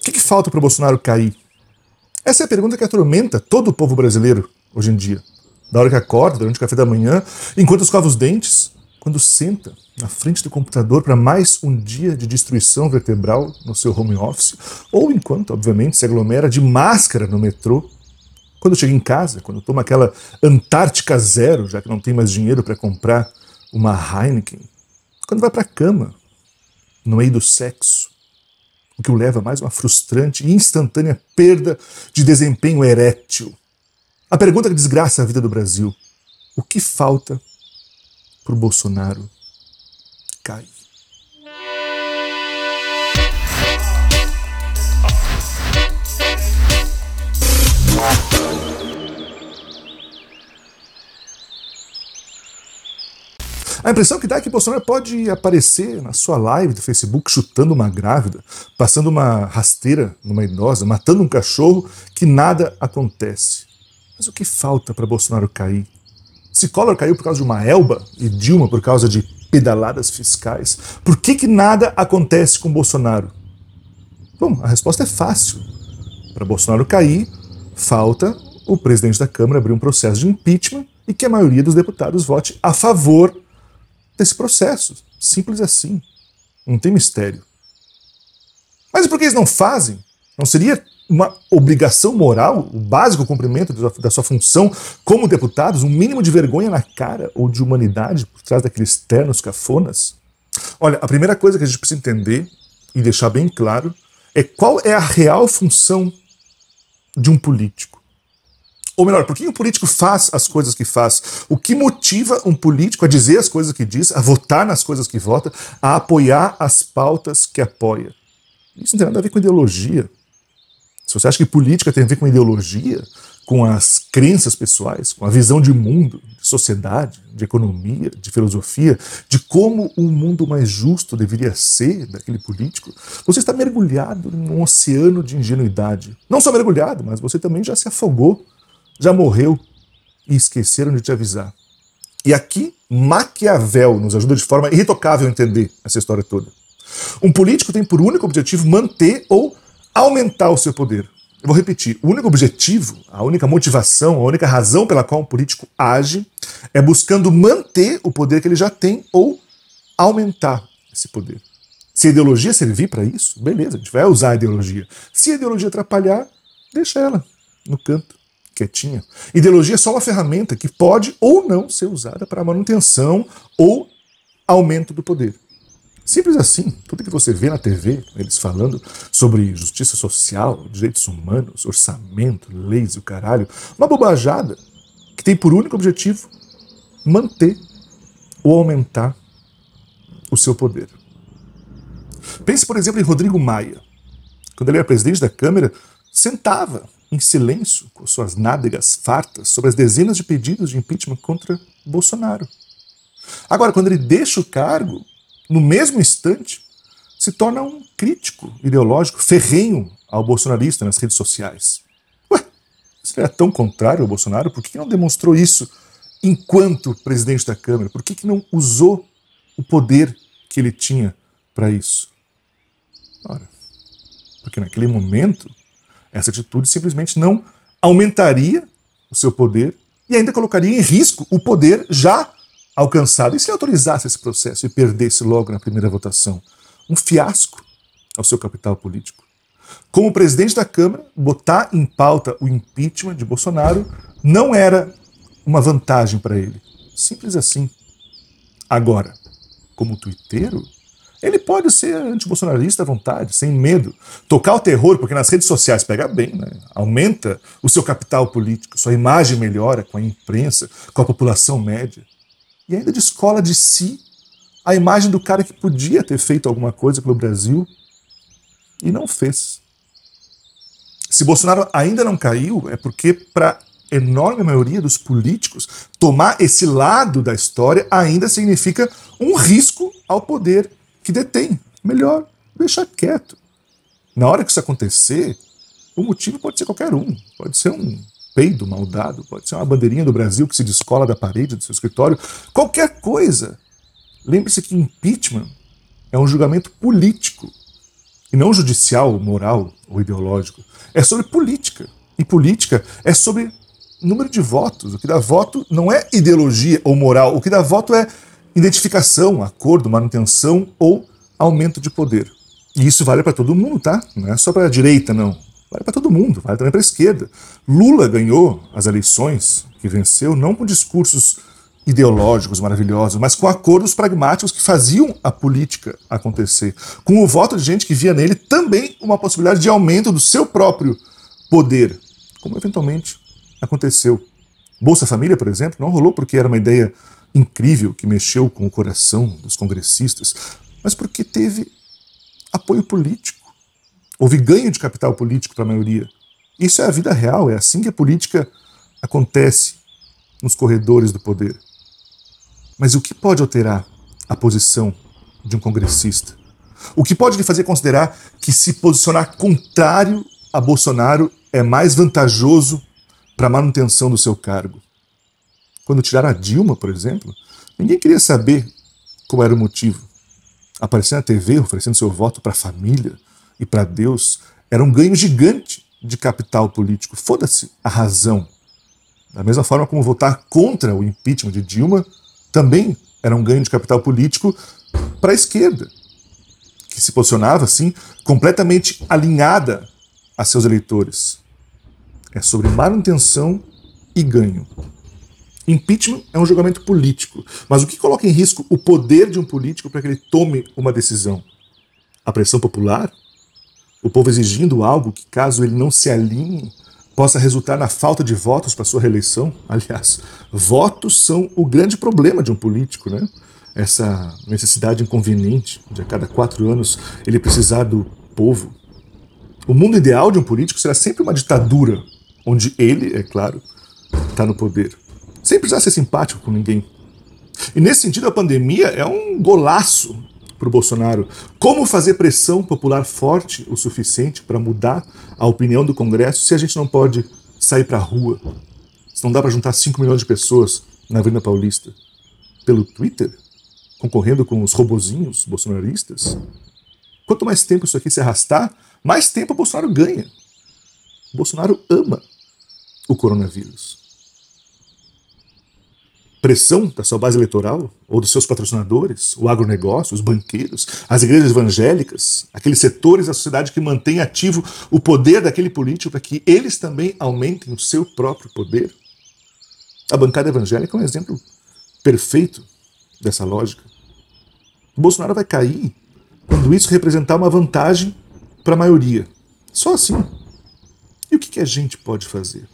O que, que falta para o Bolsonaro cair? Essa é a pergunta que atormenta todo o povo brasileiro hoje em dia. Da hora que acorda, durante o café da manhã, enquanto escova os dentes, quando senta na frente do computador para mais um dia de destruição vertebral no seu home office, ou enquanto, obviamente, se aglomera de máscara no metrô, quando chega em casa, quando toma aquela Antártica Zero, já que não tem mais dinheiro para comprar uma Heineken, quando vai para a cama, no meio do sexo, o que o leva a mais uma frustrante e instantânea perda de desempenho erétil. A pergunta que desgraça a vida do Brasil: o que falta para o Bolsonaro cair? A impressão que dá é que Bolsonaro pode aparecer na sua live do Facebook chutando uma grávida, passando uma rasteira numa idosa, matando um cachorro, que nada acontece. Mas o que falta para Bolsonaro cair? Se Collor caiu por causa de uma elba e Dilma por causa de pedaladas fiscais, por que, que nada acontece com Bolsonaro? Bom, a resposta é fácil. Para Bolsonaro cair, falta o presidente da Câmara abrir um processo de impeachment e que a maioria dos deputados vote a favor desse processo. Simples assim. Não tem mistério. Mas por que eles não fazem? Não seria uma obrigação moral, o básico cumprimento da sua função como deputados, um mínimo de vergonha na cara ou de humanidade por trás daqueles ternos cafonas? Olha, a primeira coisa que a gente precisa entender e deixar bem claro é qual é a real função de um político. Ou melhor, por que um político faz as coisas que faz? O que motiva um político a dizer as coisas que diz, a votar nas coisas que vota, a apoiar as pautas que apoia? Isso não tem nada a ver com ideologia. Se você acha que política tem a ver com ideologia, com as crenças pessoais, com a visão de mundo, de sociedade, de economia, de filosofia, de como um mundo mais justo deveria ser daquele político, você está mergulhado num oceano de ingenuidade. Não só mergulhado, mas você também já se afogou já morreu e esqueceram de te avisar. E aqui, Maquiavel nos ajuda de forma irretocável a entender essa história toda. Um político tem por único objetivo manter ou aumentar o seu poder. Eu vou repetir: o único objetivo, a única motivação, a única razão pela qual um político age é buscando manter o poder que ele já tem ou aumentar esse poder. Se a ideologia servir para isso, beleza, a gente vai usar a ideologia. Se a ideologia atrapalhar, deixa ela no canto quietinha. Ideologia é só uma ferramenta que pode ou não ser usada para manutenção ou aumento do poder. Simples assim. Tudo que você vê na TV, eles falando sobre justiça social, direitos humanos, orçamento, leis e o caralho, uma bobajada que tem por único objetivo manter ou aumentar o seu poder. Pense, por exemplo, em Rodrigo Maia. Quando ele era presidente da Câmara, sentava em silêncio, com suas nádegas fartas, sobre as dezenas de pedidos de impeachment contra Bolsonaro. Agora, quando ele deixa o cargo, no mesmo instante, se torna um crítico ideológico ferrenho ao bolsonarista nas redes sociais. Ué, se ele é tão contrário ao Bolsonaro, por que não demonstrou isso enquanto presidente da Câmara? Por que não usou o poder que ele tinha para isso? Ora, porque naquele momento essa atitude simplesmente não aumentaria o seu poder e ainda colocaria em risco o poder já alcançado. E se autorizasse esse processo e perdesse logo na primeira votação? Um fiasco ao seu capital político. Como presidente da Câmara, botar em pauta o impeachment de Bolsonaro não era uma vantagem para ele. Simples assim. Agora, como tuiteiro, ele pode ser antibolsonarista à vontade, sem medo. Tocar o terror, porque nas redes sociais pega bem, né? aumenta o seu capital político, sua imagem melhora com a imprensa, com a população média. E ainda descola de si a imagem do cara que podia ter feito alguma coisa pelo Brasil e não fez. Se Bolsonaro ainda não caiu, é porque, para enorme maioria dos políticos, tomar esse lado da história ainda significa um risco ao poder que detém. Melhor deixar quieto. Na hora que isso acontecer, o motivo pode ser qualquer um. Pode ser um peido maldado, pode ser uma bandeirinha do Brasil que se descola da parede do seu escritório, qualquer coisa. Lembre-se que impeachment é um julgamento político. e não judicial, moral ou ideológico. É sobre política. E política é sobre número de votos. O que dá voto não é ideologia ou moral. O que dá voto é identificação, acordo, manutenção ou aumento de poder. E isso vale para todo mundo, tá? Não é só para a direita, não. Vale para todo mundo, vale também para a esquerda. Lula ganhou as eleições que venceu não com discursos ideológicos maravilhosos, mas com acordos pragmáticos que faziam a política acontecer. Com o voto de gente que via nele também uma possibilidade de aumento do seu próprio poder, como eventualmente aconteceu. Bolsa Família, por exemplo, não rolou porque era uma ideia incrível que mexeu com o coração dos congressistas, mas porque teve apoio político. Houve ganho de capital político para a maioria. Isso é a vida real, é assim que a política acontece nos corredores do poder. Mas o que pode alterar a posição de um congressista? O que pode lhe fazer considerar que se posicionar contrário a Bolsonaro é mais vantajoso para a manutenção do seu cargo? Quando tiraram a Dilma, por exemplo, ninguém queria saber qual era o motivo. Aparecer na TV oferecendo seu voto para a família e para Deus era um ganho gigante de capital político. Foda-se a razão. Da mesma forma como votar contra o impeachment de Dilma também era um ganho de capital político para a esquerda, que se posicionava assim completamente alinhada a seus eleitores. É sobre manutenção e ganho. Impeachment é um julgamento político, mas o que coloca em risco o poder de um político para que ele tome uma decisão? A pressão popular? O povo exigindo algo que, caso ele não se alinhe, possa resultar na falta de votos para sua reeleição? Aliás, votos são o grande problema de um político, né? Essa necessidade inconveniente de a cada quatro anos ele precisar do povo. O mundo ideal de um político será sempre uma ditadura, onde ele, é claro, está no poder sem precisar ser simpático com ninguém. E nesse sentido, a pandemia é um golaço para o Bolsonaro. Como fazer pressão popular forte o suficiente para mudar a opinião do Congresso se a gente não pode sair para a rua? Se não dá para juntar 5 milhões de pessoas na Avenida Paulista? Pelo Twitter? Concorrendo com os robozinhos bolsonaristas? Quanto mais tempo isso aqui se arrastar, mais tempo o Bolsonaro ganha. O Bolsonaro ama o coronavírus pressão da sua base eleitoral ou dos seus patrocinadores, o agronegócio, os banqueiros, as igrejas evangélicas, aqueles setores da sociedade que mantêm ativo o poder daquele político para que eles também aumentem o seu próprio poder? A bancada evangélica é um exemplo perfeito dessa lógica. O Bolsonaro vai cair quando isso representar uma vantagem para a maioria. Só assim. E o que a gente pode fazer?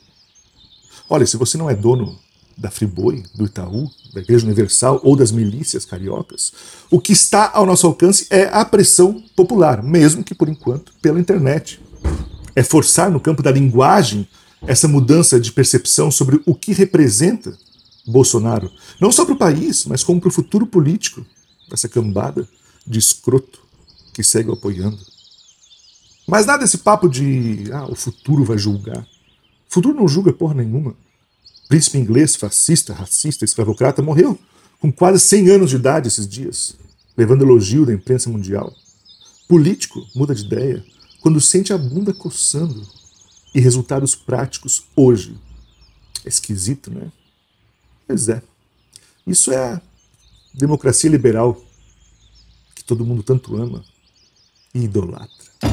Olha, se você não é dono da Friboi, do Itaú, da Igreja Universal ou das milícias cariocas. O que está ao nosso alcance é a pressão popular, mesmo que por enquanto pela internet. É forçar no campo da linguagem essa mudança de percepção sobre o que representa Bolsonaro, não só para o país, mas como para o futuro político dessa cambada de escroto que segue apoiando. Mas nada desse papo de ah, o futuro vai julgar. O futuro não julga porra nenhuma príncipe inglês, fascista, racista, escravocrata, morreu com quase 100 anos de idade esses dias, levando elogio da imprensa mundial. Político muda de ideia quando sente a bunda coçando e resultados práticos hoje. É esquisito, né? Pois é. Isso é a democracia liberal que todo mundo tanto ama e idolatra.